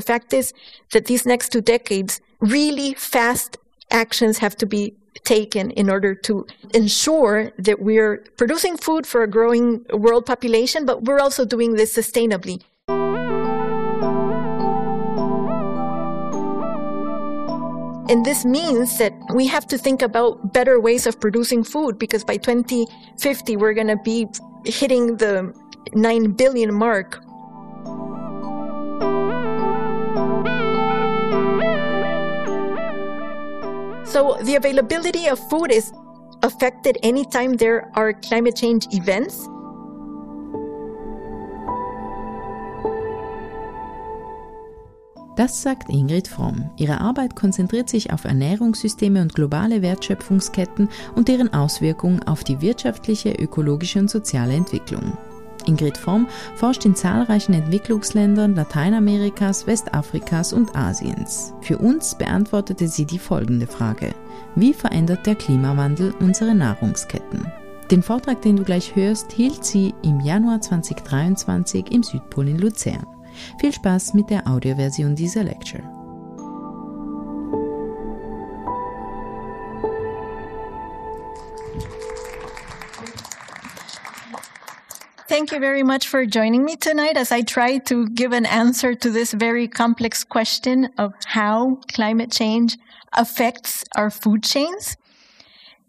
the fact is that these next two decades, really fast actions have to be taken in order to ensure that we're producing food for a growing world population, but we're also doing this sustainably. And this means that we have to think about better ways of producing food because by 2050, we're going to be hitting the 9 billion mark. So the availability of food is affected anytime there are climate change events. Das sagt Ingrid Fromm. Ihre Arbeit konzentriert sich auf Ernährungssysteme und globale Wertschöpfungsketten und deren Auswirkungen auf die wirtschaftliche, ökologische und soziale Entwicklung. Ingrid Fromm forscht in zahlreichen Entwicklungsländern Lateinamerikas, Westafrikas und Asiens. Für uns beantwortete sie die folgende Frage. Wie verändert der Klimawandel unsere Nahrungsketten? Den Vortrag, den du gleich hörst, hielt sie im Januar 2023 im Südpol in Luzern. Viel Spaß mit der Audioversion dieser Lecture. Thank you very much for joining me tonight as I try to give an answer to this very complex question of how climate change affects our food chains.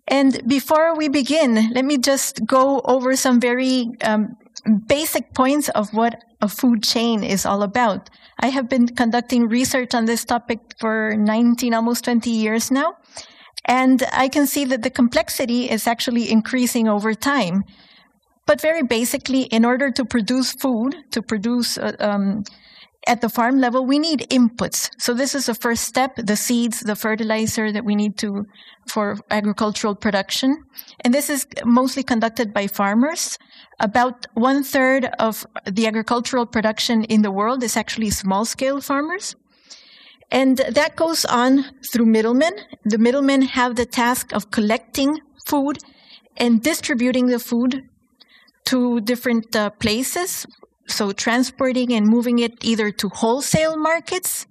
And before we begin, let me just go over some very um, basic points of what a food chain is all about. I have been conducting research on this topic for 19, almost 20 years now. And I can see that the complexity is actually increasing over time. But very basically, in order to produce food, to produce uh, um, at the farm level, we need inputs. So this is the first step, the seeds, the fertilizer that we need to, for agricultural production. And this is mostly conducted by farmers. About one third of the agricultural production in the world is actually small scale farmers. And that goes on through middlemen. The middlemen have the task of collecting food and distributing the food to different uh, places. So transporting and moving it either to wholesale markets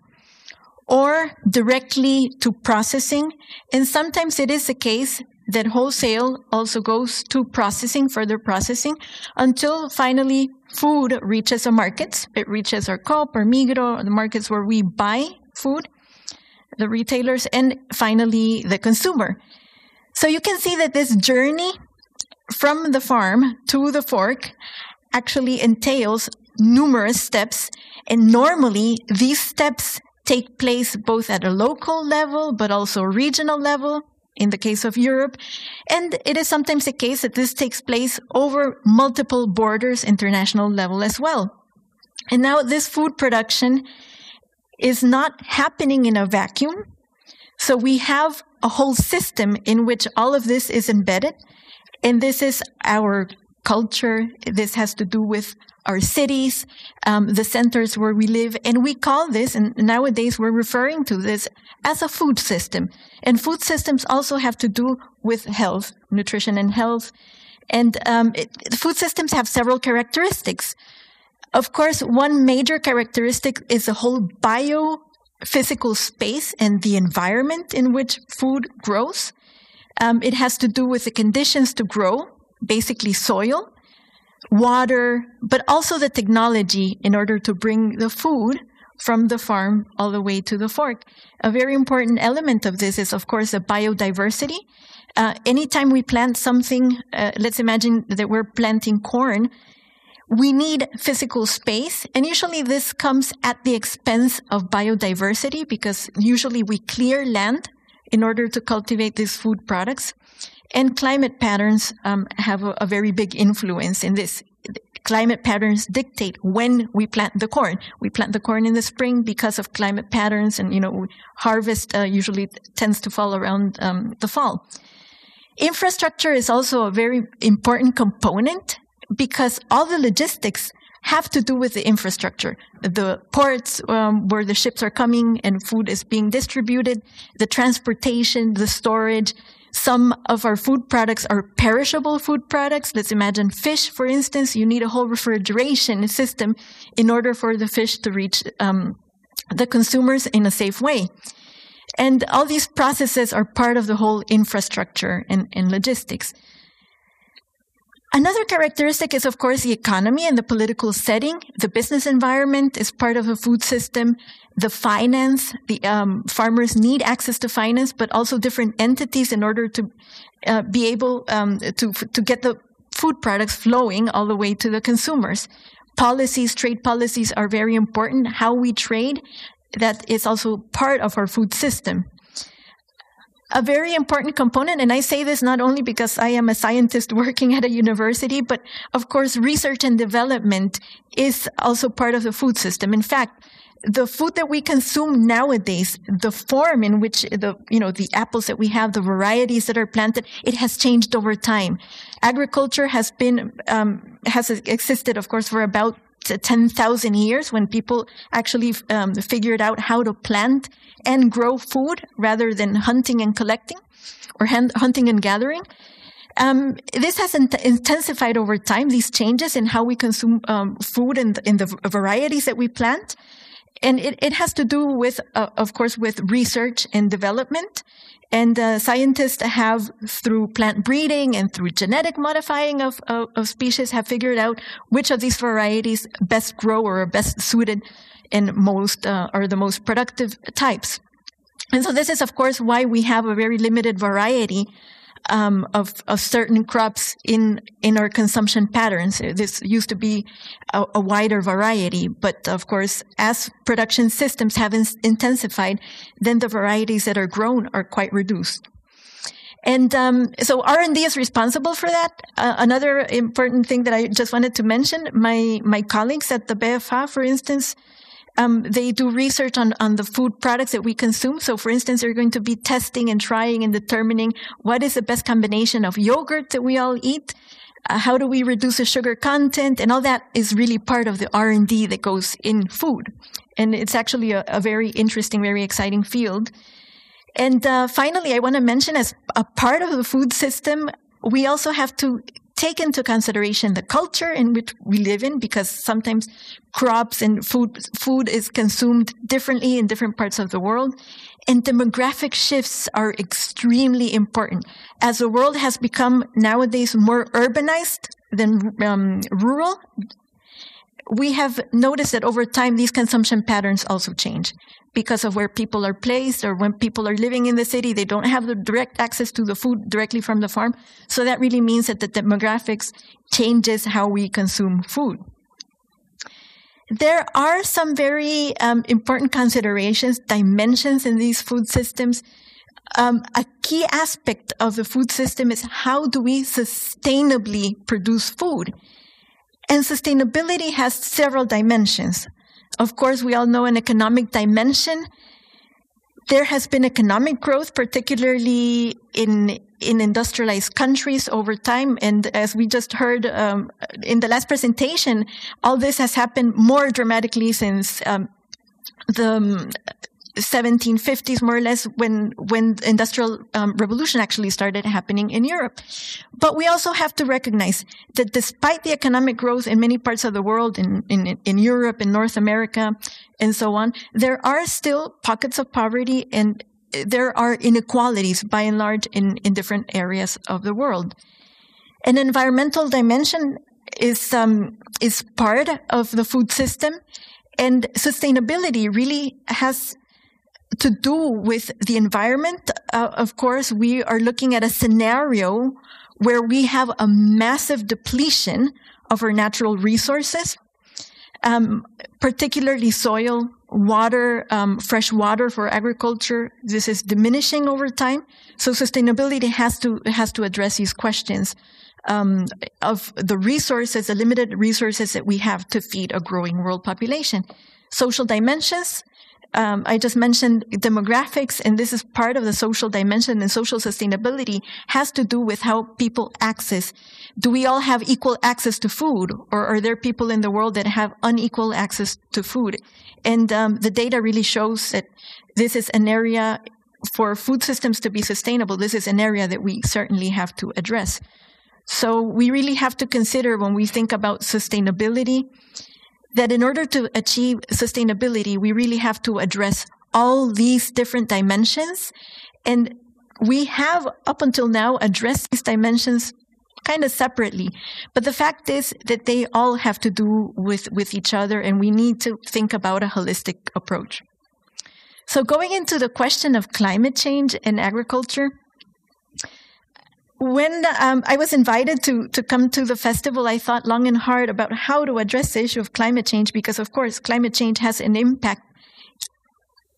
or directly to processing. And sometimes it is the case that wholesale also goes to processing, further processing, until finally food reaches a markets. It reaches our Coop or Migros, the markets where we buy food, the retailers, and finally the consumer. So you can see that this journey from the farm to the fork actually entails numerous steps. And normally these steps take place both at a local level, but also regional level in the case of Europe. And it is sometimes the case that this takes place over multiple borders, international level as well. And now this food production is not happening in a vacuum. So we have a whole system in which all of this is embedded. And this is our culture. This has to do with our cities, um, the centers where we live. And we call this, and nowadays we're referring to this as a food system. And food systems also have to do with health, nutrition and health. And um, it, food systems have several characteristics. Of course, one major characteristic is the whole biophysical space and the environment in which food grows. Um, it has to do with the conditions to grow, basically soil, water, but also the technology in order to bring the food from the farm all the way to the fork. A very important element of this is, of course, the biodiversity. Uh, anytime we plant something, uh, let's imagine that we're planting corn, we need physical space. And usually this comes at the expense of biodiversity because usually we clear land in order to cultivate these food products. And climate patterns um, have a, a, very big influence in this. Climate patterns dictate when we plant the corn. We plant the corn in the spring because of climate patterns, and you know, harvest uh, usually tends to fall around um, the fall. Infrastructure is also a very important component because all the logistics have to do with the infrastructure. The ports um, where the ships are coming and food is being distributed, the transportation, the storage. Some of our food products are perishable food products. Let's imagine fish, for instance. You need a whole refrigeration system in order for the fish to reach um, the consumers in a safe way. And all these processes are part of the whole infrastructure and, and logistics. Another characteristic is, of course, the economy and the political setting. The business environment is part of the food system. The finance, the um, farmers need access to finance, but also different entities in order to uh, be able um, to to get the food products flowing all the way to the consumers. Policies, trade policies are very important. How we trade, that is also part of our food system a very important component, and I say this not only because I am a scientist working at a university, but of course, research and development is also part of the food system. In fact, the food that we consume nowadays, the form in which the, you know, the apples that we have, the varieties that are planted, it has changed over time. Agriculture has been, um, has existed, of course, for about 10,000 years when people actually um, figured out how to plant and grow food rather than hunting and collecting or hand, hunting and gathering. Um, this has in- intensified over time, these changes in how we consume um, food and in the varieties that we plant. And it, it has to do with, uh, of course, with research and development. And uh, scientists have, through plant breeding and through genetic modifying of, of, of, species, have figured out which of these varieties best grow or are best suited and most uh, are the most productive types. And so this is, of course, why we have a very limited variety um, of, of certain crops in in our consumption patterns. This used to be a, a wider variety, but of course, as production systems have in, intensified, then the varieties that are grown are quite reduced. And um, so R and D is responsible for that. Uh, another important thing that I just wanted to mention: my my colleagues at the BFH, for instance, um, they do research on, on the food products that we consume. So, for instance, they're going to be testing and trying and determining what is the best combination of yogurt that we all eat. Uh, how do we reduce the sugar content and all that is really part of the r&d that goes in food and it's actually a, a very interesting very exciting field and uh, finally i want to mention as a part of the food system we also have to take into consideration the culture in which we live in because sometimes crops and food food is consumed differently in different parts of the world and demographic shifts are extremely important. As the world has become nowadays more urbanized than um, rural we have noticed that over time these consumption patterns also change because of where people are placed or when people are living in the city, they don't have the direct access to the food directly from the farm. So that really means that the demographics changes how we consume food. There are some very um, important considerations, dimensions in these food systems. Um, a key aspect of the food system is how do we sustainably produce food? And sustainability has several dimensions. Of course, we all know an economic dimension. There has been economic growth, particularly in in industrialized countries over time. And as we just heard um, in the last presentation, all this has happened more dramatically since um, the 1750s, more or less, when when industrial um, revolution actually started happening in Europe. But we also have to recognize that despite the economic growth in many parts of the world, in in, in Europe, in North America, and so on, there are still pockets of poverty and there are inequalities by and large in, in different areas of the world. An environmental dimension is um, is part of the food system, and sustainability really has to do with the environment, uh, of course, we are looking at a scenario where we have a massive depletion of our natural resources, um, particularly soil, water, um, fresh water for agriculture. This is diminishing over time. So sustainability has to has to address these questions um, of the resources, the limited resources that we have to feed a growing world population. Social dimensions um, I just mentioned demographics, and this is part of the social dimension and social sustainability has to do with how people access. Do we all have equal access to food, or are there people in the world that have unequal access to food? And um, the data really shows that this is an area for food systems to be sustainable. This is an area that we certainly have to address. So we really have to consider when we think about sustainability that in order to achieve sustainability, we really have to address all these different dimensions. And we have up until now addressed these dimensions kind of separately. But the fact is that they all have to do with, with each other, and we need to think about a holistic approach. So, going into the question of climate change and agriculture, when um, I was invited to, to come to the festival, I thought long and hard about how to address the issue of climate change because, of course, climate change has an impact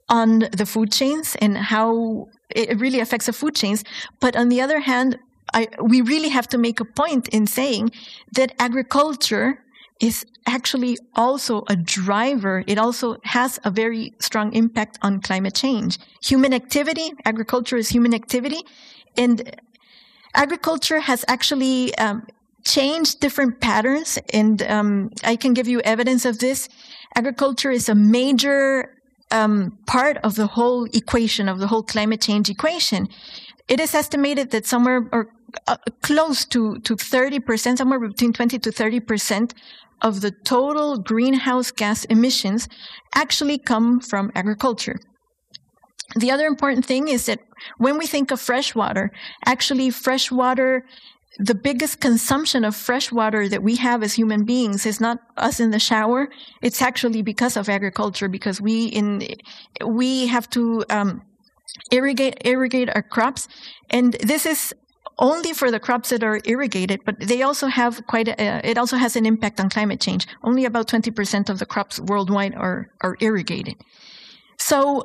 on the food chains and how it really affects the food chains. But on the other hand, I, we really have to make a point in saying that agriculture is actually also a driver. It also has a very strong impact on climate change. Human activity, agriculture is human activity, and agriculture has actually um, changed different patterns. And um, I can give you evidence of this. Agriculture is a major um, part of the whole equation, of the whole climate change equation. It is estimated that somewhere or uh, close to, to 30%, somewhere between 20 to 30% of the total greenhouse gas emissions actually come from agriculture. The other important thing is that when we think of fresh water, actually, fresh water, the biggest consumption of fresh water that we have as human beings is not us in the shower. It's actually because of agriculture, because we in we have to um, irrigate irrigate our crops, and this is only for the crops that are irrigated, but they also have quite a, it also has an impact on climate change. Only about 20% of the crops worldwide are, are irrigated. So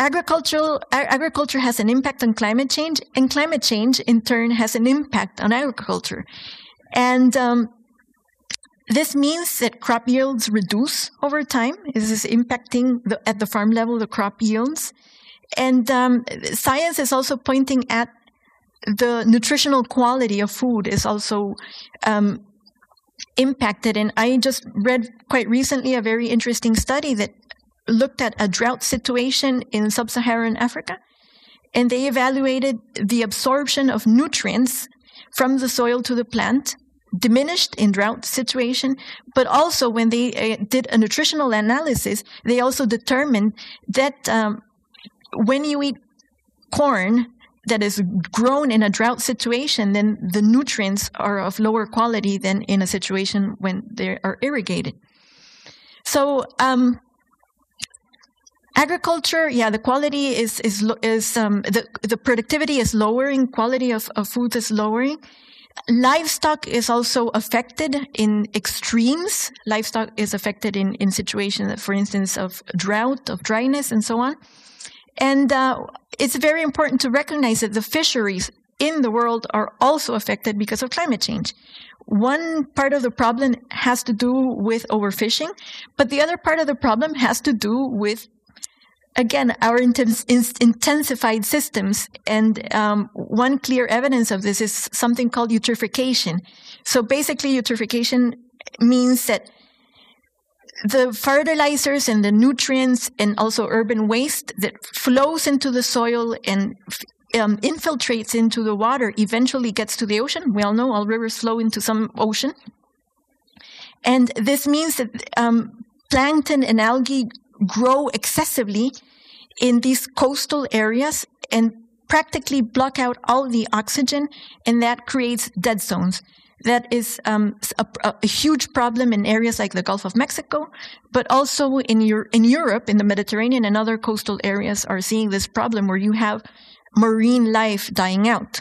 agricultural agriculture has an impact on climate change, and climate change in turn has an impact on agriculture. And um, this means that crop yields reduce over time. This is impacting the, at the farm level the crop yields. And um, science is also pointing at the nutritional quality of food is also um, impacted. And I just read quite recently a very interesting study that looked at a drought situation in sub Saharan Africa. And they evaluated the absorption of nutrients from the soil to the plant, diminished in drought situation, but also when they uh, did a nutritional analysis, they also determined that um, when you eat corn, that is grown in a drought situation, then the nutrients are of lower quality than in a situation when they are irrigated. So, um, agriculture, yeah, the quality is is is um, the the productivity is lowering, quality of, of food is lowering. Livestock is also affected in extremes. Livestock is affected in in situations, for instance, of drought, of dryness, and so on. And uh, it's very important to recognize that the fisheries in the world are also affected because of climate change. One part of the problem has to do with overfishing, but the other part of the problem has to do with again, our intensified systems. And um, one clear evidence of this is something called eutrophication. So basically, eutrophication means that the fertilizers and the nutrients and also urban waste that flows into the soil and um, infiltrates into the water eventually gets to the ocean. We all know all rivers flow into some ocean. And this means that um, plankton and algae grow excessively in these coastal areas and practically block out all the oxygen, and that creates dead zones that is um, a, a, huge problem in areas like the Gulf of Mexico, but also in, in Europe, in the Mediterranean and other coastal areas are seeing this problem where you have marine life dying out.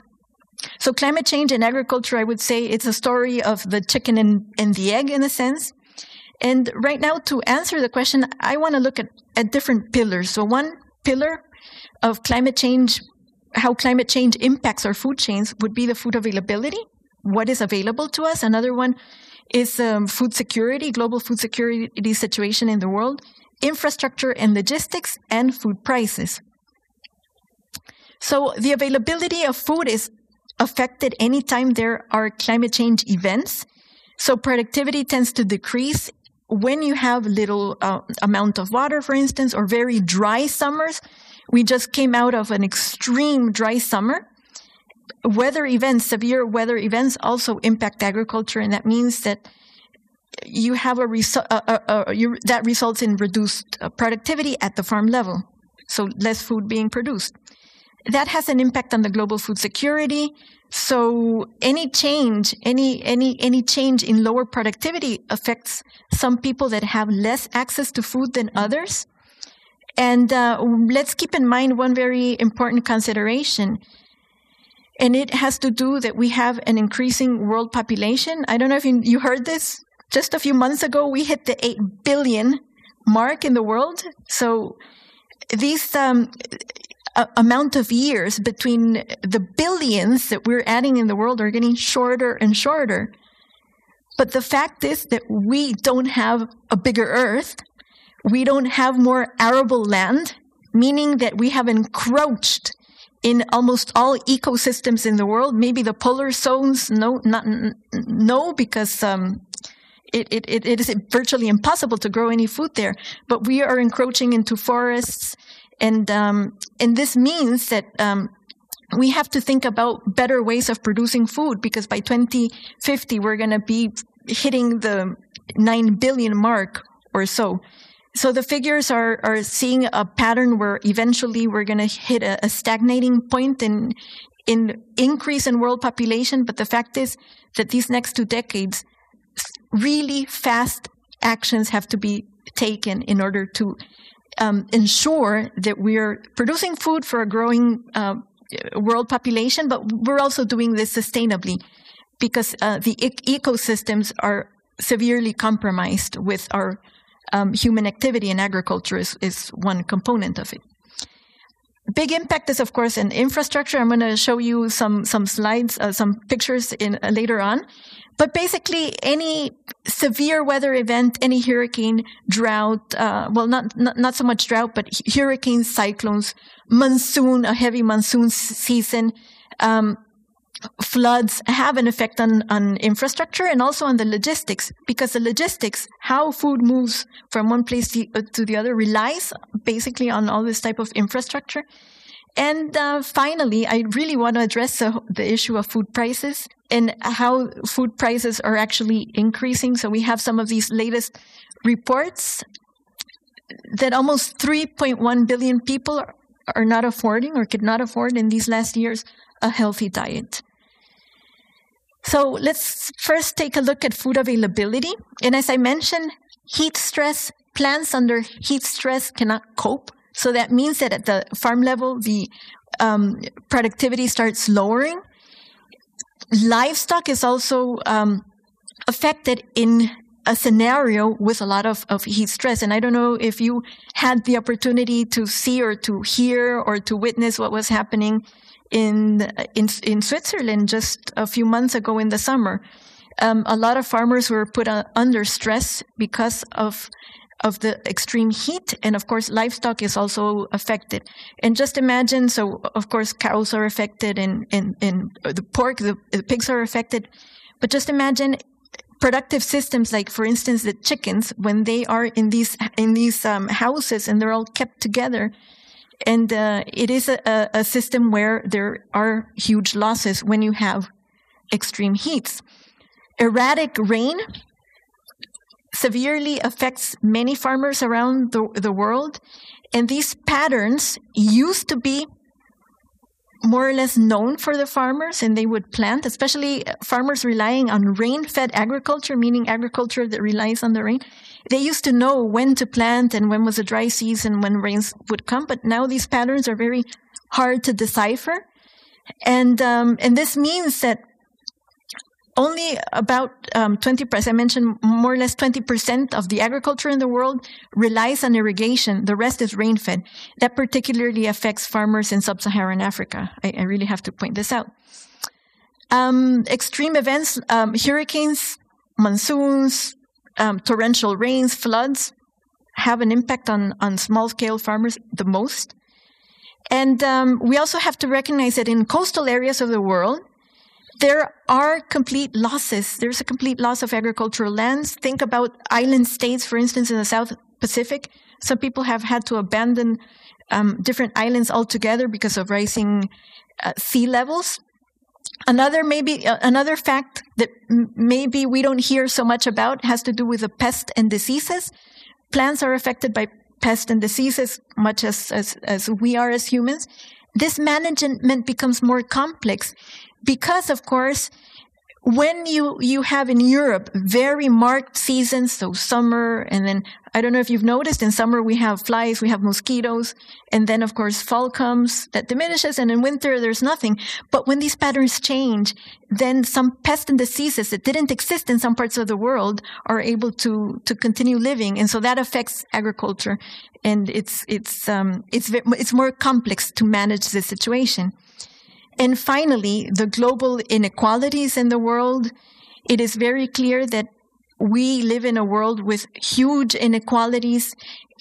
So climate change and agriculture, I would say it's a story of the chicken and, and the egg in a sense. And right now, to answer the question, I want to look at, at different pillars. So one pillar of climate change, how climate change impacts our food chains would be the food availability what is available to us. Another one is um, food security, global food security situation in the world, infrastructure and logistics, and food prices. So the availability of food is affected anytime there are climate change events. So productivity tends to decrease when you have little uh, amount of water, for instance, or very dry summers. We just came out of an extreme dry summer weather events, severe weather events also impact agriculture, and that means that you have a, resu- uh, uh, uh, you, that results in reduced uh, productivity at the farm level, so less food being produced. That has an impact on the global food security. So any change, any any any change in lower productivity affects some people that have less access to food than others. And uh, let's keep in mind one very important consideration and it has to do that we have an increasing world population. I don't know if you, heard this. Just a few months ago, we hit the 8 billion mark in the world. So these um, amount of years between the billions that we're adding in the world are getting shorter and shorter. But the fact is that we don't have a bigger earth. We don't have more arable land, meaning that we have encroached in almost all ecosystems in the world. Maybe the polar zones, no, not no, because um, it, it, it is virtually impossible to grow any food there. But we are encroaching into forests, and um, and this means that um, we have to think about better ways of producing food because by 2050 we're going to be hitting the nine billion mark or so. So the figures are, are seeing a pattern where eventually we're going to hit a, a, stagnating point in, in increase in world population. But the fact is that these next two decades, really fast actions have to be taken in order to um, ensure that we're producing food for a growing uh, world population, but we're also doing this sustainably because uh, the ecosystems are severely compromised with our um, human activity in agriculture is, is one component of it. Big impact is, of course, in infrastructure. I'm going to show you some some slides, uh, some pictures in later on. But basically, any severe weather event, any hurricane, drought, uh, well, not, not not so much drought, but hurricanes, cyclones, monsoon, a heavy monsoon season, um, floods have an effect on, on infrastructure and also on the logistics because the logistics how food moves from one place to, uh, the other relies basically on all this type of infrastructure. And uh, finally i really want to address the, the issue of food prices and how food prices are actually increasing so we have some of these latest reports that almost 3.1 billion people are not affording or could not afford in these last years a healthy diet. So let's first take a look at food availability. And as I mentioned, heat stress, plants under heat stress cannot cope. So that means that at the farm level, the um, productivity starts lowering. Livestock is also um, affected in a scenario with a lot of, of heat stress. And I don't know if you had the opportunity to see or to hear or to witness what was happening in in in Switzerland just a few months ago in the summer. Um, a lot of farmers were put uh, under stress because of of the extreme heat, and of course, livestock is also affected. And just imagine, so of course, cows are affected, and and, and the pork, the, the pigs are affected. But just imagine productive systems like for instance the chickens when they are in these in these um, houses and they're all kept together and uh, it is a, a, system where there are huge losses when you have extreme heats. Erratic rain severely affects many farmers around the, the world, and these patterns used to be more or less known for the farmers and they would plant, especially farmers relying on rain fed agriculture, meaning agriculture that relies on the rain. They used to know when to plant and when was a dry season, when rains would come, but now these patterns are very hard to decipher. And, um, and this means that only about um, 20%, I mentioned more or less 20% of the agriculture in the world relies on irrigation. The rest is rain fed. That particularly affects farmers in sub Saharan Africa. I, I, really have to point this out. Um, extreme events, um, hurricanes, monsoons, um, torrential rains, floods have an impact on, on small scale farmers the most. And um, we also have to recognize that in coastal areas of the world, there are complete losses. There's a complete loss of agricultural lands. Think about island states, for instance, in the South Pacific. Some people have had to abandon um, different islands altogether because of rising uh, sea levels. Another maybe uh, another fact that m- maybe we don't hear so much about has to do with the pest and diseases. Plants are affected by pests and diseases much as, as, as we are as humans. This management becomes more complex because, of course, when you you have in Europe very marked seasons, so summer, and then I don't know if you've noticed in summer we have flies, we have mosquitoes, and then of course fall comes that diminishes, and in winter there's nothing. But when these patterns change, then some pests and diseases that didn't exist in some parts of the world are able to to continue living, and so that affects agriculture, and it's it's um, it's it's more complex to manage the situation. And finally, the global inequalities in the world. It is very clear that we live in a world with huge inequalities.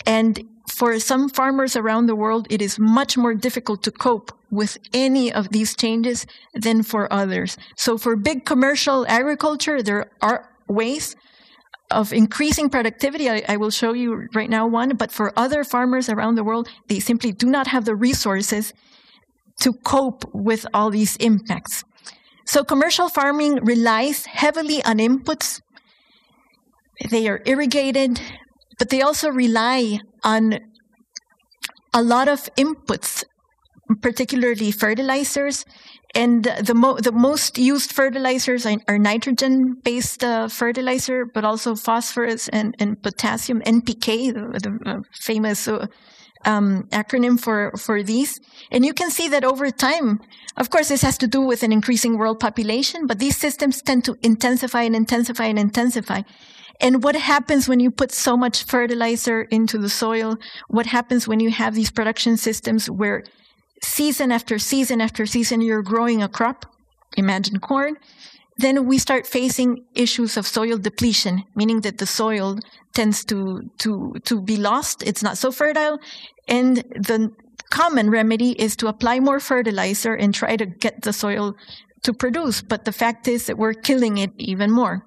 And for some farmers around the world, it is much more difficult to cope with any of these changes than for others. So for big commercial agriculture, there are ways of increasing productivity. I, I, will show you right now one, but for other farmers around the world, they simply do not have the resources to cope with all these impacts. So commercial farming relies heavily on inputs. They are irrigated, but they also rely on a lot of inputs, particularly fertilizers. And the, mo- the most used fertilizers are, nitrogen based uh, fertilizer, but also phosphorus and, and potassium, NPK, the, the uh, famous uh, um, acronym for, for these. And you can see that over time, of course, this has to do with an increasing world population, but these systems tend to intensify and intensify and intensify. And what happens when you put so much fertilizer into the soil? What happens when you have these production systems where season after season after season you're growing a crop? Imagine corn then we start facing issues of soil depletion, meaning that the soil tends to, to, to be lost. It's not so fertile. And the common remedy is to apply more fertilizer and try to get the soil to produce. But the fact is that we're killing it even more.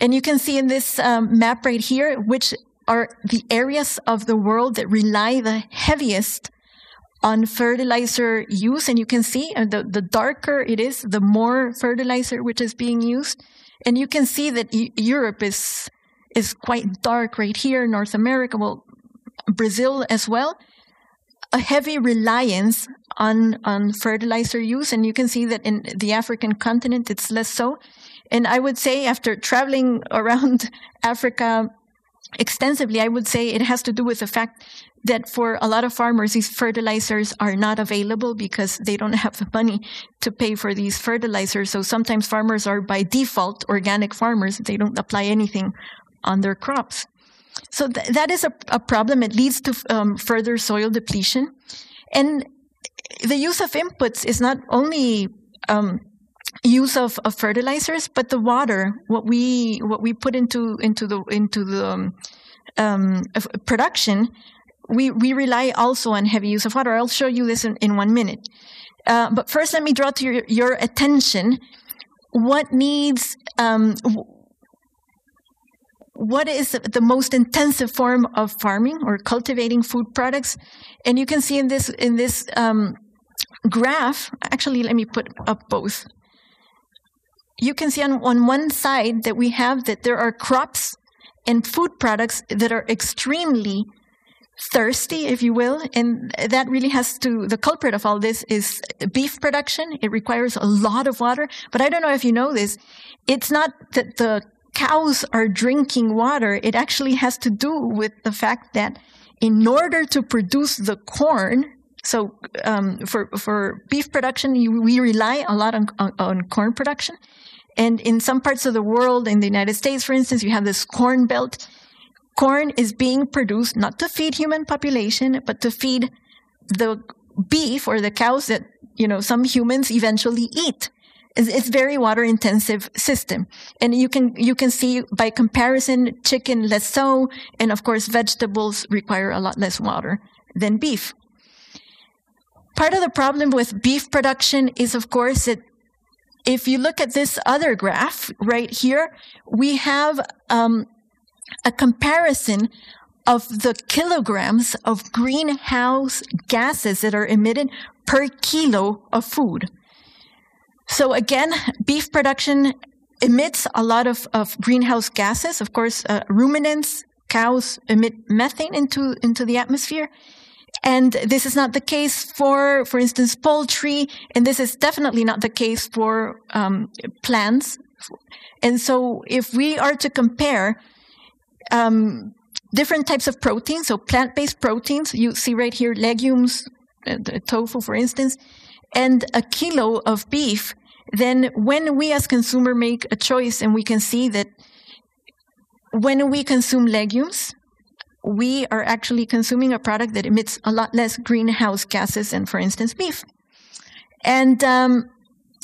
And you can see in this um, map right here, which are the areas of the world that rely the heaviest on fertilizer use. And you can see uh, the, the darker it is, the more fertilizer which is being used. And you can see that Europe is, is quite dark right here, North America, well, Brazil as well. A heavy reliance on, on fertilizer use. And you can see that in the African continent, it's less so. And I would say after traveling around Africa extensively, I would say it has to do with the fact that for a lot of farmers, these fertilizers are not available because they don't have the money to pay for these fertilizers. So sometimes farmers are by default organic farmers. They don't apply anything on their crops. So th- that is a, a, problem. It leads to um, further soil depletion. And the use of inputs is not only um, use of, of fertilizers, but the water, what we what we put into into the into the um, um production we, we rely also on heavy use of water. I'll show you this in, in one minute. Uh, but first, let me draw to your, your attention what needs, um, what is the most intensive form of farming or cultivating food products. And you can see in this, in this um, graph, actually, let me put up both. You can see on, on one side that we have that there are crops and food products that are extremely thirsty, if you will. And that really has to, the culprit of all this is beef production. It requires a lot of water. But I don't know if you know this. It's not that the cows are drinking water. It actually has to do with the fact that in order to produce the corn, so um, for for beef production, we rely a lot on, on, on corn production. And in some parts of the world, in the United States, for instance, you have this corn belt corn is being produced not to feed human population, but to feed the beef or the cows that, you know, some humans eventually eat. It's, it's very water intensive system. And you can, you can see by comparison, chicken less so. And of course, vegetables require a lot less water than beef. Part of the problem with beef production is, of course, that if you look at this other graph right here, we have um, a comparison of the kilograms of greenhouse gases that are emitted per kilo of food. So again, beef production emits a lot of, of greenhouse gases. Of course, uh, ruminants, cows emit methane into, into the atmosphere. And this is not the case for, for instance, poultry, and this is definitely not the case for um, plants. And so, if we are to compare um, different types of proteins, so plant-based proteins, you see right here legumes, uh, tofu, for instance, and a kilo of beef, then when we as consumer make a choice, and we can see that when we consume legumes, we are actually consuming a product that emits a lot less greenhouse gases than, for instance, beef. And um,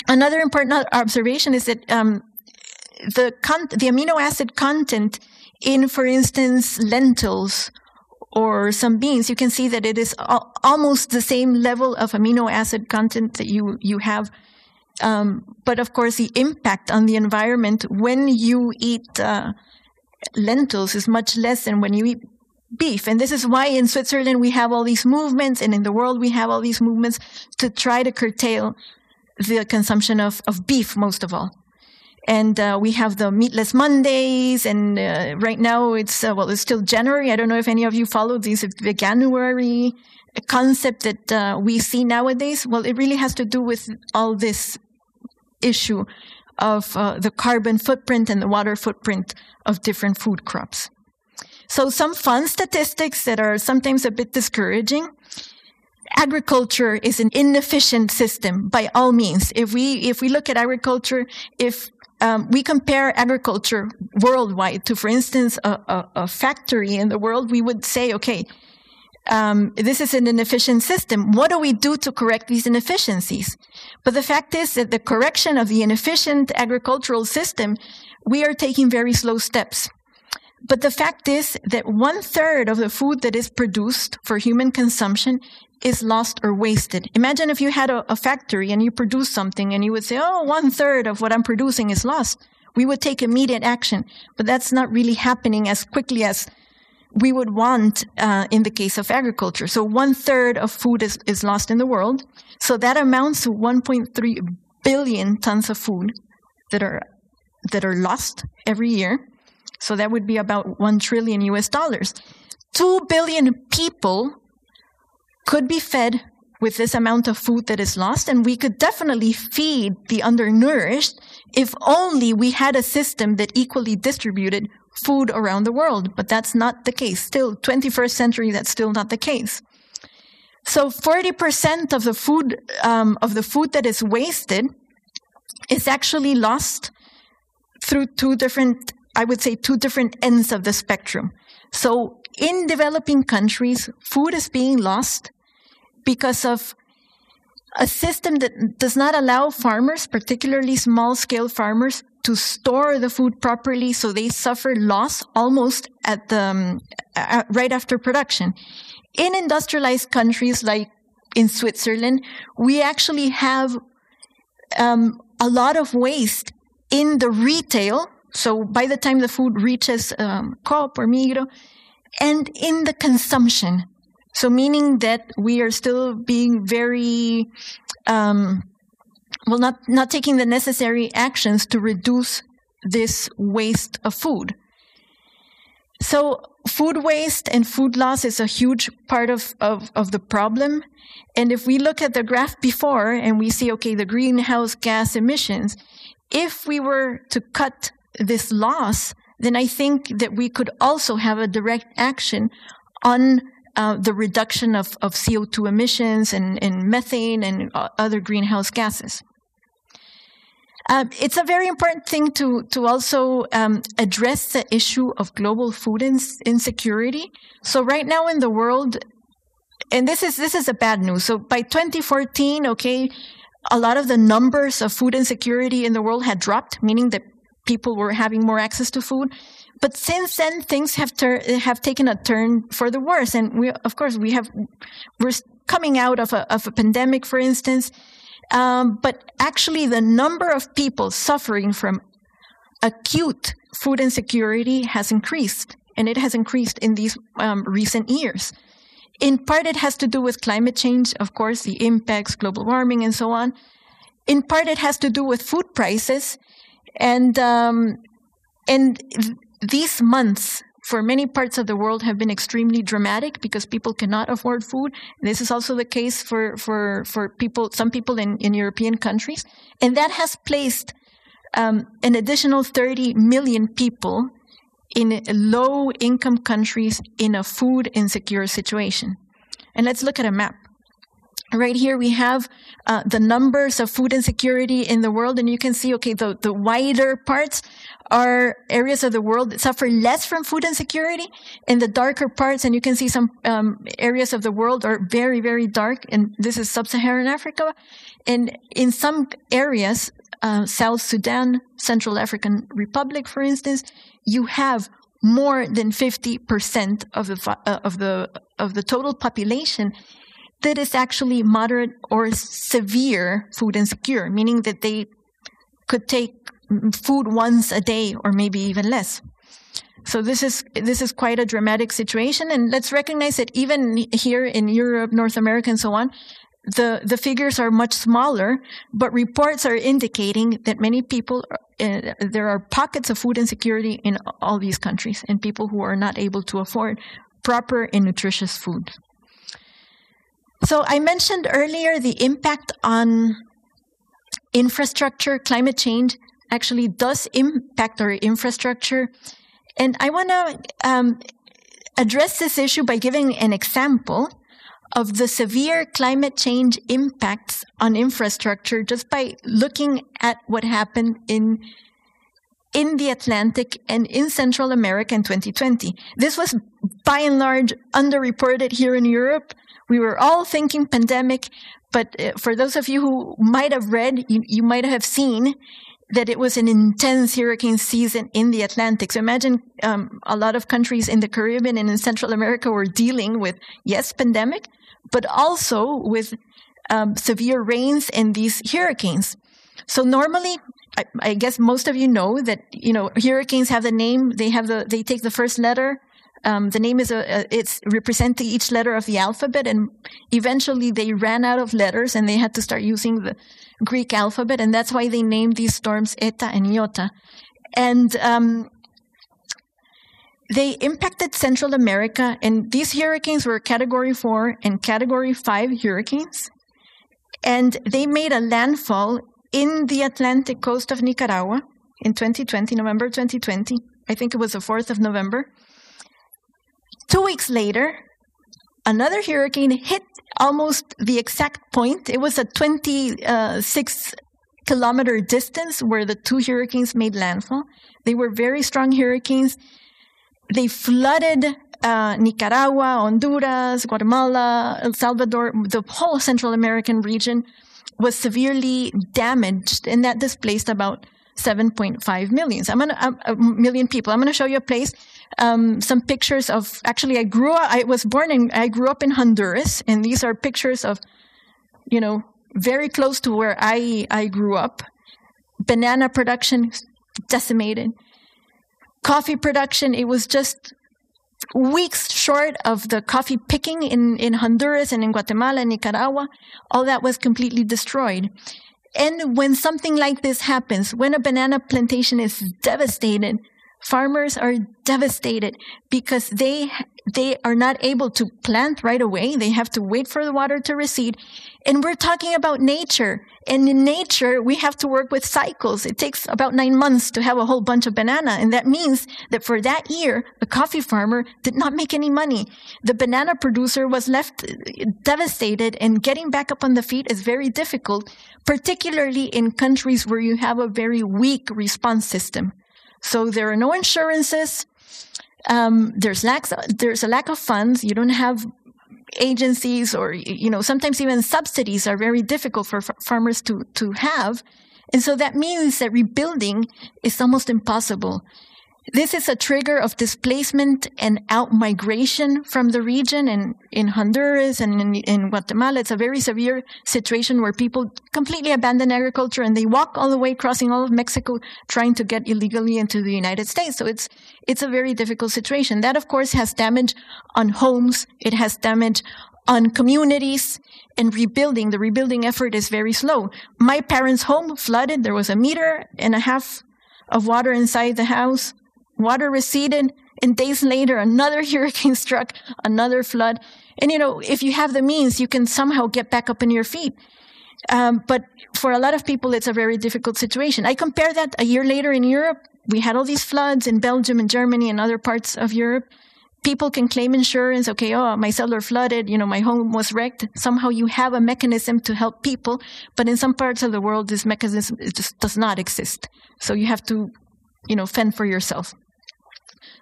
another important observation is that um, the con- the amino acid content in, for instance, lentils or some beans, you can see that it is al- almost the same level of amino acid content that you you have. Um, but of course, the impact on the environment when you eat uh, lentils is much less than when you eat beef. And this is why in Switzerland we have all these movements, and in the world we have all these movements to try to curtail the consumption of, of beef, most of all. And uh, we have the meatless Mondays, and uh, right now it's uh, well, it's still January. I don't know if any of you follow this veganuary concept that uh, we see nowadays. Well, it really has to do with all this issue of uh, the carbon footprint and the water footprint of different food crops. So some fun statistics that are sometimes a bit discouraging. Agriculture is an inefficient system by all means. If we if we look at agriculture, if um, we compare agriculture worldwide to, for instance, a, a, a, factory in the world, we would say, okay, um, this is an inefficient system. What do we do to correct these inefficiencies? But the fact is that the correction of the inefficient agricultural system, we are taking very slow steps. But the fact is that one third of the food that is produced for human consumption is lost or wasted. Imagine if you had a, a, factory and you produce something and you would say, oh, one third of what I'm producing is lost. We would take immediate action. But that's not really happening as quickly as we would want uh, in the case of agriculture. So one third of food is, is lost in the world. So that amounts to 1.3 billion tons of food that are that are lost every year. So that would be about 1 trillion US dollars. 2 billion people could be fed with this amount of food that is lost, and we could definitely feed the undernourished if only we had a system that equally distributed food around the world. But that's not the case. Still, 21st century, that's still not the case. So 40% of the food um, of the food that is wasted is actually lost through two different I would say, two different ends of the spectrum. So in developing countries, food is being lost because of a system that does not allow farmers, particularly small scale farmers, to store the food properly, so they suffer loss almost at the um, uh, right after production. In industrialized countries like in Switzerland, we actually have um, a lot of waste in the retail so by the time the food reaches um, Coop or Migros, and in the consumption, so meaning that we are still being very, um, well, not not taking the necessary actions to reduce this waste of food. So food waste and food loss is a huge part of, of, of the problem. And if we look at the graph before and we see, okay, the greenhouse gas emissions, if we were to cut this loss, then I think that we could also have a direct action on uh, the reduction of, of CO2 emissions and, and methane and uh, other greenhouse gases. Uh, it's a very important thing to to also um, address the issue of global food ins- insecurity. So right now in the world, and this is this is a bad news. So by 2014, okay, a lot of the numbers of food insecurity in the world had dropped, meaning that people were having more access to food. But since then, things have ter- have taken a turn for the worse, and we, of course, we have we're coming out of a of a pandemic, for instance. Um, but actually, the number of people suffering from acute food insecurity has increased, and it has increased in these um, recent years. In part, it has to do with climate change, of course, the impacts, global warming, and so on. in part, it has to do with food prices, and um, and th- these months for many parts of the world have been extremely dramatic because people cannot afford food. This is also the case for for for people, some people in in European countries, and that has placed um, an additional 30 million people in low income countries in a food insecure situation. And let's look at a map. Right here we have uh, the numbers of food insecurity in the world, and you can see, okay, the, the wider parts are areas of the world that suffer less from food insecurity, and the darker parts, and you can see some um, areas of the world are very, very dark, and this is sub-Saharan Africa. And in some areas, uh, South Sudan, Central African Republic, for instance, you have more than 50% of the, uh, of the, of the total population that is actually moderate or severe food insecure, meaning that they could take food once a day or maybe even less. So this is this is quite a dramatic situation, and let's recognize that even here in Europe, North America, and so on, the the figures are much smaller. But reports are indicating that many people uh, there are pockets of food insecurity in all these countries, and people who are not able to afford proper and nutritious food. So I mentioned earlier the impact on infrastructure, climate change actually does impact our infrastructure. And I want to um, address this issue by giving an example of the severe climate change impacts on infrastructure just by looking at what happened in in the Atlantic and in Central America in 2020. This was by and large underreported here in Europe. We were all thinking pandemic, but uh, for those of you who might have read, you, you might have seen that it was an intense hurricane season in the Atlantic. So imagine um, a lot of countries in the Caribbean and in Central America were dealing with, yes, pandemic, but also with um, severe rains and these hurricanes. So normally, I, I, guess most of you know that you know hurricanes have the name. They have the they take the first letter um, the name is a, a, it's representing each letter of the alphabet, and eventually they ran out of letters and they had to start using the Greek alphabet, and that's why they named these storms Eta and Iota. And um, they impacted Central America, and these hurricanes were Category 4 and Category 5 hurricanes. And they made a landfall in the Atlantic coast of Nicaragua in 2020, November 2020. I think it was the 4th of November. Two weeks later, another hurricane hit almost the exact point. It was a 26 kilometer distance where the two hurricanes made landfall. They were very strong hurricanes. They flooded uh, Nicaragua, Honduras, Guatemala, El Salvador, the whole Central American region was severely damaged, and that displaced about 7.5 million. I'm gonna, um, a million people. I'm going to show you a place, um, some pictures of, actually I grew up, I was born in, I grew up in Honduras and these are pictures of, you know, very close to where I, I grew up. Banana production decimated. Coffee production, it was just weeks short of the coffee picking in, in Honduras and in Guatemala and Nicaragua. All that was completely destroyed. And when something like this happens, when a banana plantation is devastated, farmers are devastated because they they are not able to plant right away. They have to wait for the water to recede. And we're talking about nature. And in nature, we have to work with cycles. It takes about nine months to have a whole bunch of banana. And that means that for that year, the coffee farmer did not make any money. The banana producer was left uh, devastated and getting back up on the feet is very difficult, particularly in countries where you have a very weak response system. So there are no insurances. Um, there's lack there's a lack of funds. You don't have agencies or you know sometimes even subsidies are very difficult for f- farmers to to have and so that means that rebuilding is almost impossible this is a trigger of displacement and outmigration from the region and in Honduras and in, in, Guatemala. It's a very severe situation where people completely abandon agriculture and they walk all the way crossing all of Mexico trying to get illegally into the United States. So it's, it's a very difficult situation. That, of course, has damage on homes. It has damage on communities and rebuilding. The rebuilding effort is very slow. My parents' home flooded. There was a meter and a half of water inside the house. Water receded. And days later, another hurricane struck, another flood. And you know, if you have the means, you can somehow get back up on your feet. Um, but for a lot of people, it's a very difficult situation. I compare that a year later in Europe. We had all these floods in Belgium and Germany and other parts of Europe. People can claim insurance. Okay, oh, my cellar flooded. You know, my home was wrecked. Somehow you have a mechanism to help people. But in some parts of the world, this mechanism just does not exist. So you have to, you know, fend for yourself.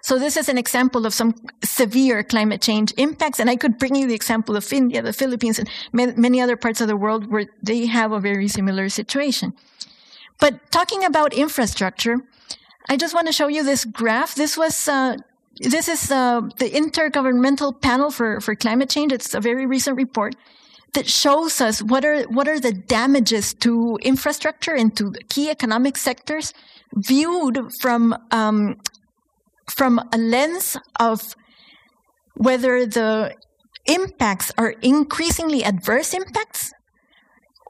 So this is an example of some severe climate change impacts. And I could bring you the example of India, the Philippines, and many other parts of the world where they have a very similar situation. But talking about infrastructure, I just want to show you this graph. This was uh, this is uh, the Intergovernmental Panel for, for Climate Change. It's a very recent report that shows us what are what are the damages to infrastructure and to key economic sectors viewed from um, from a lens of whether the impacts are increasingly adverse impacts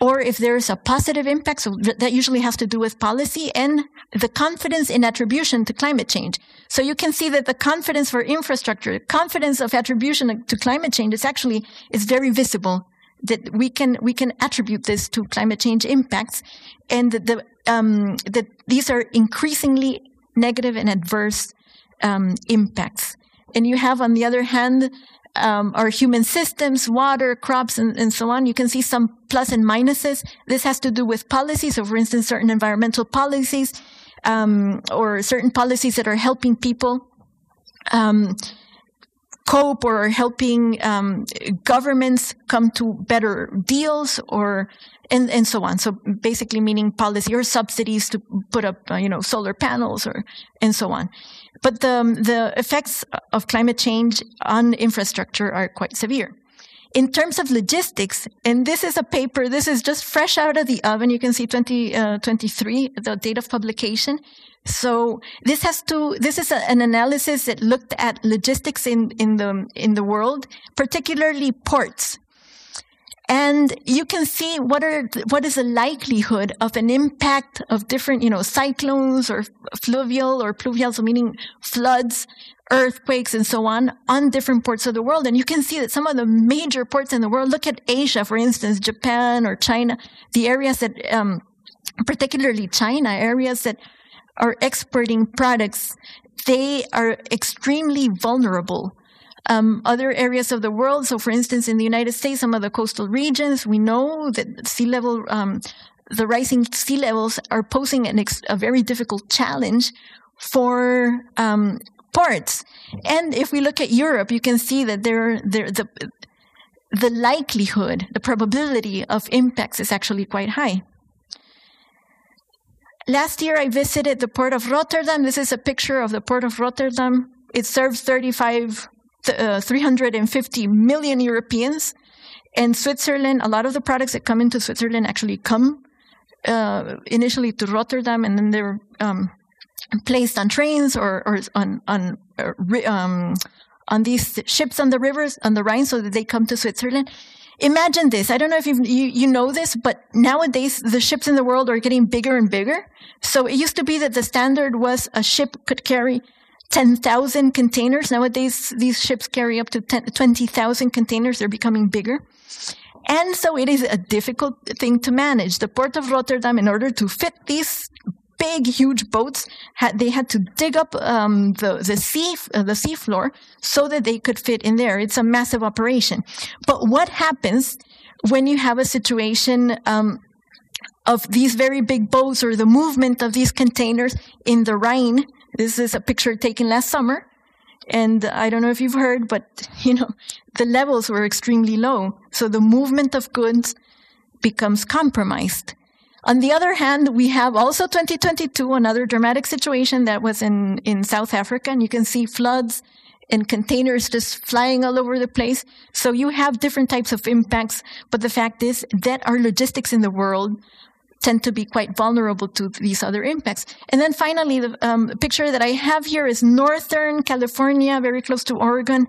or if there's a positive impact. So that usually has to do with policy and the confidence in attribution to climate change. So you can see that the confidence for infrastructure, confidence of attribution to climate change is actually, is very visible that we can, we can attribute this to climate change impacts and the, um, that these are increasingly negative and adverse um, impacts. And you have, on the other hand, um, our human systems, water, crops, and, and, so on. You can see some plus and minuses. This has to do with policies. So, for instance, certain environmental policies um, or certain policies that are helping people um, cope or helping um, governments come to better deals or and, and so on. So basically meaning policy or subsidies to put up, uh, you know, solar panels or, and so on. But the, the effects of climate change on infrastructure are quite severe. In terms of logistics, and this is a paper, this is just fresh out of the oven. You can see 2023, uh, the date of publication. So this has to, this is a, an analysis that looked at logistics in, in the, in the world, particularly ports. And you can see what are, what is the likelihood of an impact of different, you know, cyclones or fluvial or pluvial, so meaning floods, earthquakes and so on on different ports of the world. And you can see that some of the major ports in the world, look at Asia, for instance, Japan or China, the areas that, um, particularly China, areas that are exporting products, they are extremely vulnerable. Um, other areas of the world, so for instance, in the United States, some of the coastal regions, we know that sea level, um, the rising sea levels are posing ex- a very difficult challenge for um, ports. And if we look at Europe, you can see that there, there, the, the likelihood, the probability of impacts is actually quite high. Last year, I visited the port of Rotterdam. This is a picture of the port of Rotterdam. It serves 35, uh, 350 million Europeans. And Switzerland, a lot of the products that come into Switzerland actually come uh, initially to Rotterdam, and then they're um, placed on trains or, or on on uh, um, on these ships on the rivers on the Rhine, so that they come to Switzerland. Imagine this. I don't know if you you know this, but nowadays the ships in the world are getting bigger and bigger. So it used to be that the standard was a ship could carry 10,000 containers. Nowadays, these ships carry up to 20,000 containers. They're becoming bigger. And so it is a difficult thing to manage. The port of Rotterdam, in order to fit these big, huge boats, had, they had to dig up um, the the sea uh, the sea floor so that they could fit in there. It's a massive operation. But what happens when you have a situation um, of these very big boats or the movement of these containers in the Rhine? This is a picture taken last summer. And I don't know if you've heard, but you know, the levels were extremely low. So the movement of goods becomes compromised. On the other hand, we have also 2022, another dramatic situation that was in, in South Africa, and you can see floods and containers just flying all over the place. So you have different types of impacts, but the fact is that our logistics in the world tend to be quite vulnerable to these other impacts. And then finally, the um, picture that I have here is Northern California, very close to Oregon.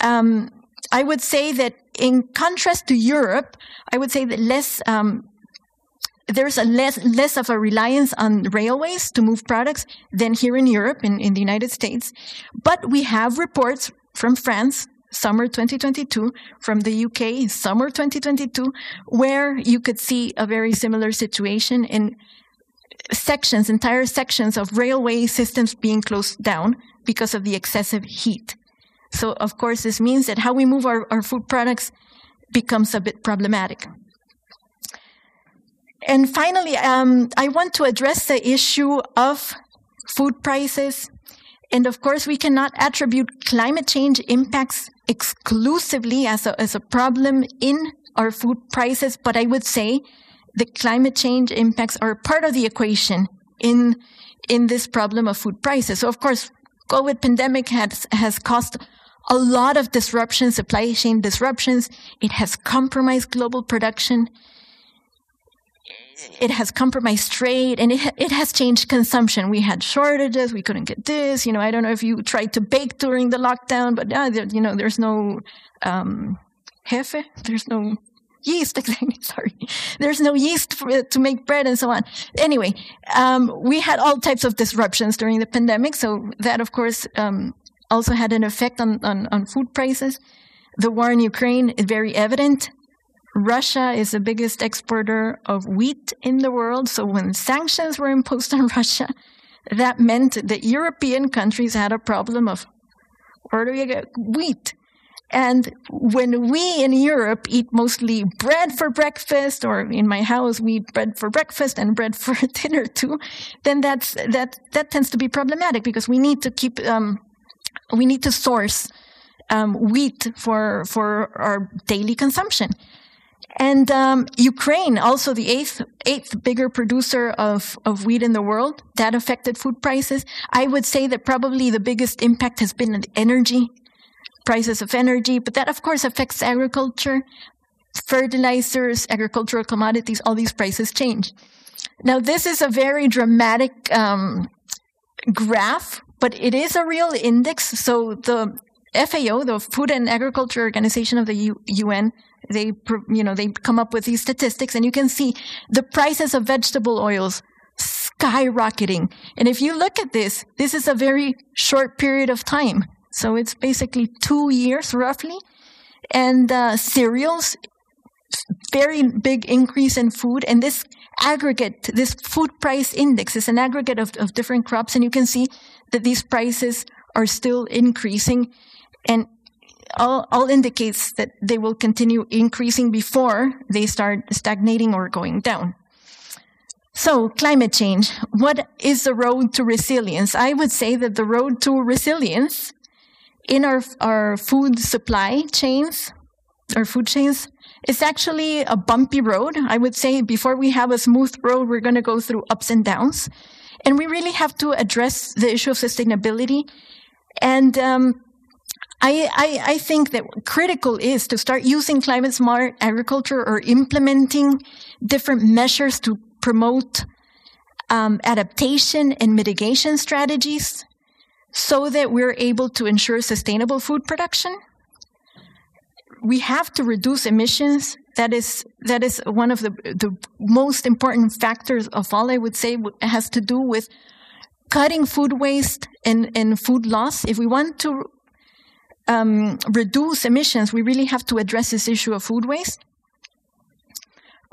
Um, I would say that in contrast to Europe, I would say that less um, there's a less less of a reliance on railways to move products than here in Europe, in, in the United States. But we have reports from France, summer 2022, from the UK, summer 2022, where you could see a very similar situation in sections, entire sections of railway systems being closed down because of the excessive heat. So, of course, this means that how we move our, our food products becomes a bit problematic. And finally, um, I want to address the issue of food prices. And of course, we cannot attribute climate change impacts exclusively as a, as a problem in our food prices, but I would say the climate change impacts are part of the equation in in this problem of food prices. So of course, COVID pandemic has has caused a lot of disruptions, supply chain disruptions. It has compromised global production. It has compromised trade and it, it has changed consumption. We had shortages. We couldn't get this. You know, I don't know if you tried to bake during the lockdown, but uh, there, you know, there's no, um, Hefe. There's no yeast. Sorry, there's no yeast for, to make bread and so on. Anyway, um, we had all types of disruptions during the pandemic, so that of course um, also had an effect on, on, on food prices. The war in Ukraine is very evident. Russia is the biggest exporter of wheat in the world. So when sanctions were imposed on Russia, that meant that European countries had a problem of where do you get wheat? And when we in Europe eat mostly bread for breakfast, or in my house we eat bread for breakfast and bread for dinner too, then that's that that tends to be problematic because we need to keep um, we need to source um, wheat for for our daily consumption. And um, Ukraine, also the eighth eighth bigger producer of, of wheat in the world, that affected food prices. I would say that probably the biggest impact has been on energy prices of energy, but that of course affects agriculture, fertilizers, agricultural commodities, all these prices change. Now, this is a very dramatic um, graph, but it is a real index. So the FAO, the Food and Agriculture Organization of the U- UN, they you know they come up with these statistics, and you can see the prices of vegetable oils skyrocketing. And if you look at this, this is a very short period of time. So it's basically two years roughly. And uh, cereals, very big increase in food. And this aggregate, this food price index is an aggregate of, of different crops. And you can see that these prices are still increasing. And all, all indicates that they will continue increasing before they start stagnating or going down. So, climate change. What is the road to resilience? I would say that the road to resilience in our, our food supply chains, our food chains, is actually a bumpy road. I would say before we have a smooth road, we're going to go through ups and downs. And we really have to address the issue of sustainability. And um, I, I, I, think that critical is to start using climate smart agriculture or implementing different measures to promote um, adaptation and mitigation strategies so that we're able to ensure sustainable food production. We have to reduce emissions. That is that is one of the the most important factors of all. I would say has to do with cutting food waste and, and food loss. If we want to um, reduce emissions, we really have to address this issue of food waste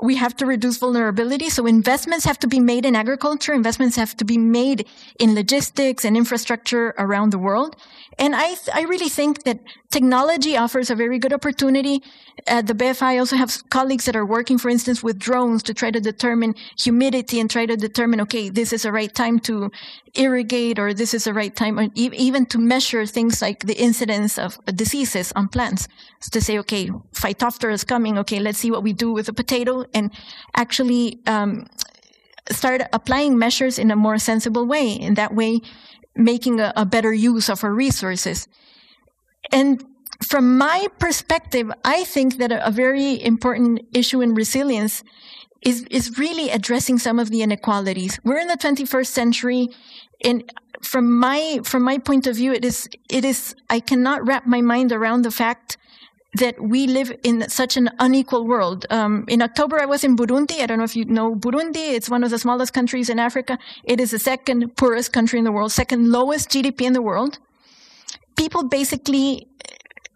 we have to reduce vulnerability. So investments have to be made in agriculture. Investments have to be made in logistics and infrastructure around the world. And I, I really think that technology offers a very good opportunity. At the BFH also have colleagues that are working, for instance, with drones to try to determine humidity and try to determine, okay, this is the right time to irrigate or this is the right time, or even to measure things like the incidence of diseases on plants. So to say, okay, Phytophthora is coming. Okay, let's see what we do with the potato and actually um, start applying measures in a more sensible way. In that way, making a, a better use of our resources. And from my perspective, I think that a, a very important issue in resilience is, is really addressing some of the inequalities. We're in the 21st century, and from my from my point of view, it is it is I cannot wrap my mind around the fact that we live in such an unequal world. Um, in October, I was in Burundi. I don't know if you know Burundi. It's one of the smallest countries in Africa. It is the second poorest country in the world, second lowest GDP in the world. People basically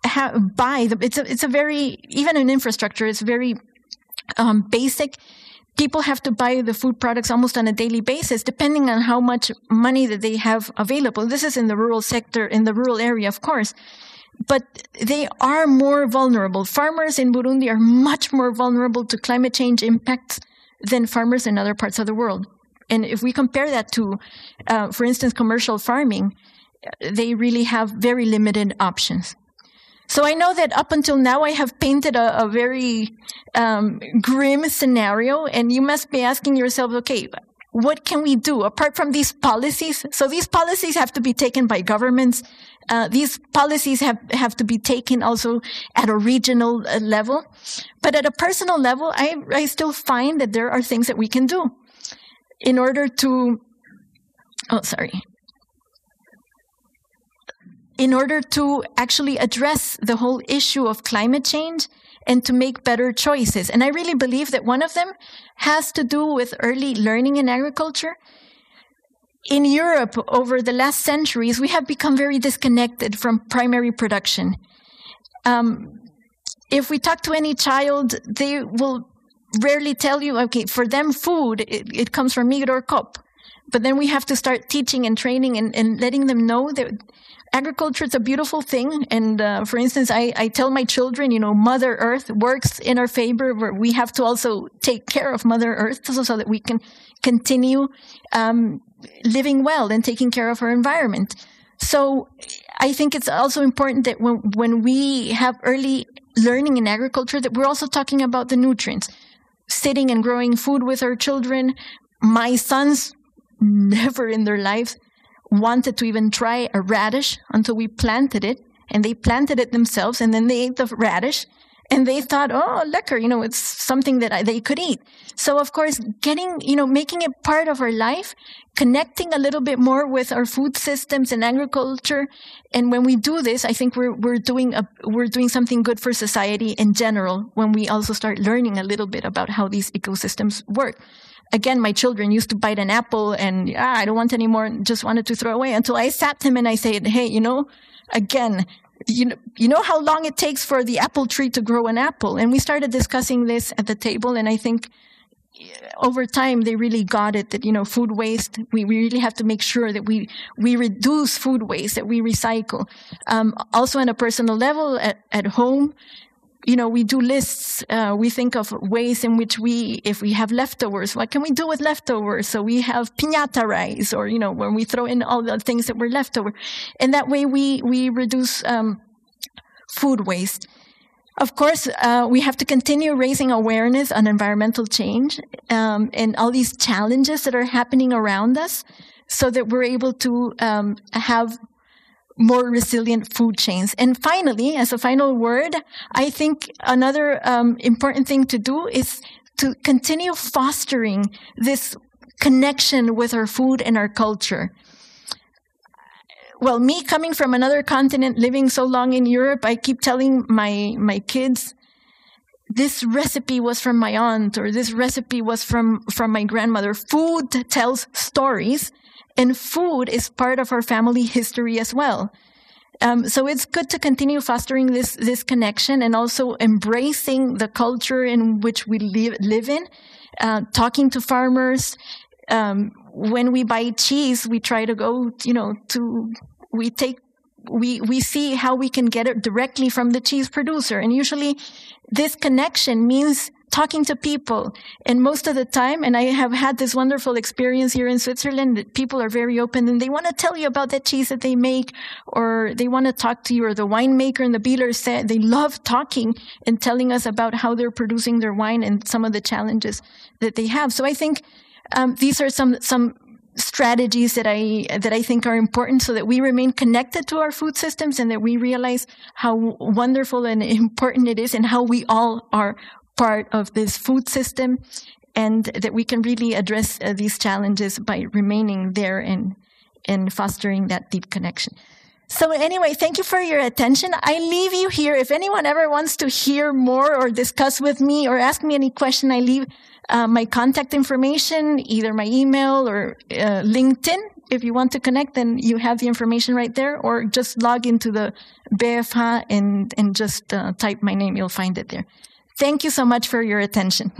have, buy the, it's a, it's a very, even in infrastructure, it's very um, basic. People have to buy the food products almost on a daily basis, depending on how much money that they have available. This is in the rural sector, in the rural area, of course but they are more vulnerable. Farmers in Burundi are much more vulnerable to climate change impacts than farmers in other parts of the world. And if we compare that to, uh, for instance, commercial farming, they really have very limited options. So I know that up until now I have painted a, a very um, grim scenario, and you must be asking yourself, okay, what can we do apart from these policies? So these policies have to be taken by governments. Uh, these policies have, have to be taken also at a regional uh, level. But at a personal level, I, I still find that there are things that we can do in order to, oh, sorry. In order to actually address the whole issue of climate change and to make better choices. And I really believe that one of them has to do with early learning in agriculture. In Europe, over the last centuries, we have become very disconnected from primary production. Um, if we talk to any child, they will rarely tell you, okay, for them, food, it, it comes from Migros Coop. But then we have to start teaching and training and, and letting them know that agriculture is a beautiful thing. And uh, for instance, I, I tell my children, you know, Mother Earth works in our favor. but we have to also take care of Mother Earth so, so that we can continue um, living well and taking care of our environment. So I think it's also important that when, when we have early learning in agriculture, that we're also talking about the nutrients. Sitting and growing food with our children. My sons never in their lives wanted to even try a radish until we planted it and they planted it themselves and then they ate the radish and they thought, oh, lekker, you know, it's something that I, they could eat. So, of course, getting, you know, making it part of our life, connecting a little bit more with our food systems and agriculture. And when we do this, I think we're, we're doing a, we're doing something good for society in general when we also start learning a little bit about how these ecosystems work again, my children used to bite an apple and ah, I don't want any more, just wanted to throw away until I sat him and I said, hey, you know, again, you know, you know how long it takes for the apple tree to grow an apple? And we started discussing this at the table and I think over time they really got it that you know food waste we, we really have to make sure that we we reduce food waste that we recycle um, also on a personal level at, at home you know, we do lists. Uh, we think of ways in which we, if we have leftovers, what can we do with leftovers? So we have piñata rice, or you know, when we throw in all the things that were leftover, and that way we we reduce um, food waste. Of course, uh, we have to continue raising awareness on environmental change um, and all these challenges that are happening around us, so that we're able to um, have more resilient food chains. And finally, as a final word, I think another um, important thing to do is to continue fostering this connection with our food and our culture. Well, me coming from another continent, living so long in Europe, I keep telling my, my kids, this recipe was from my aunt or this recipe was from, from my grandmother. Food tells stories and food is part of our family history as well. Um, so it's good to continue fostering this this connection and also embracing the culture in which we live, live in. Uh, talking to farmers. Um, when we buy cheese, we try to go, you know, to we take we we see how we can get it directly from the cheese producer, and usually this connection means talking to people. And most of the time, and I have had this wonderful experience here in Switzerland, that people are very open and they want to tell you about that cheese that they make, or they want to talk to you, or the winemaker and the beeler said they love talking and telling us about how they're producing their wine and some of the challenges that they have. So I think um, these are some some strategies that I that I think are important so that we remain connected to our food systems and that we realize how wonderful and important it is and how we all are part of this food system and that we can really address uh, these challenges by remaining there and and fostering that deep connection. So anyway, thank you for your attention. I leave you here. If anyone ever wants to hear more or discuss with me or ask me any question, I leave uh, my contact information, either my email or uh, LinkedIn. If you want to connect, then you have the information right there, or just log into the BFH and, and just uh, type my name. You'll find it there. Thank you so much for your attention.